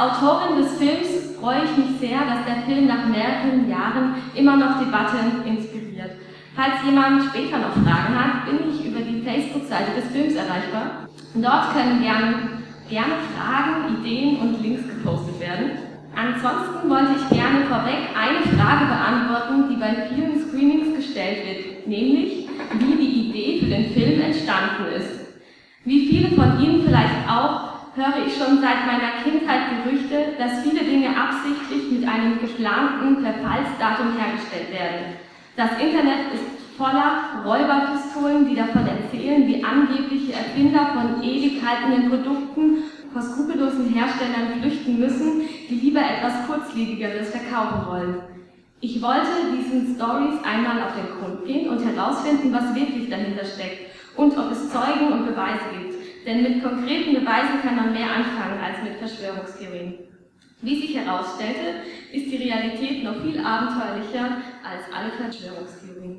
Autorin des Films freue ich mich sehr, dass der Film nach mehreren Jahren immer noch Debatten inspiriert. Falls jemand später noch Fragen hat, bin ich über die Facebook-Seite des Films erreichbar. Dort können gerne, gerne Fragen, Ideen und Links gepostet werden. Ansonsten wollte ich gerne vorweg eine Frage beantworten, die bei vielen Screenings gestellt wird, nämlich wie die Idee für den Film entstanden ist. Wie viele von Ihnen vielleicht höre ich schon seit meiner Kindheit Gerüchte, dass viele Dinge absichtlich mit einem geplanten Verfallsdatum hergestellt werden. Das Internet ist voller Räuberpistolen, die davon erzählen, wie angebliche Erfinder von ewig haltenden Produkten vor skrupellosen Herstellern flüchten müssen, die lieber etwas kurzlebigeres verkaufen wollen. Ich wollte diesen Stories einmal auf den Grund gehen und herausfinden, was wirklich dahinter steckt und ob es Zeugen und Beweise gibt. Denn mit konkreten Beweisen kann man mehr anfangen als mit Verschwörungstheorien. Wie sich herausstellte, ist die Realität noch viel abenteuerlicher als alle Verschwörungstheorien.